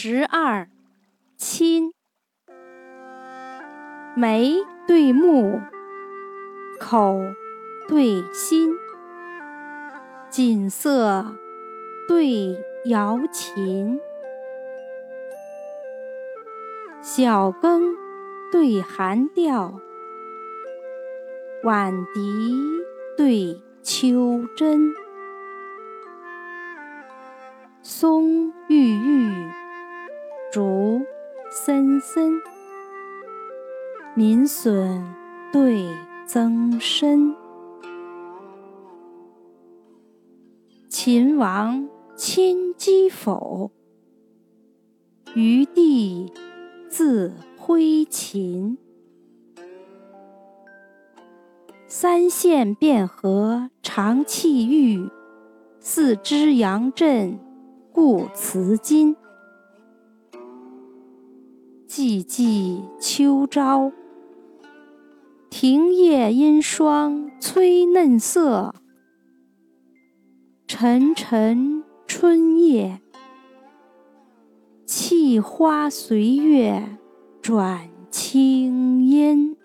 十二，亲。眉对目，口对心，锦瑟对瑶琴，晓耕对寒调，晚笛对秋筝，松郁郁，森森。民损对曾参，秦王亲击否？余弟自挥秦。三线汴河长气玉，四支杨震故辞金。寂寂秋朝。庭叶阴霜催嫩色，沉沉春夜，气花随月转清音。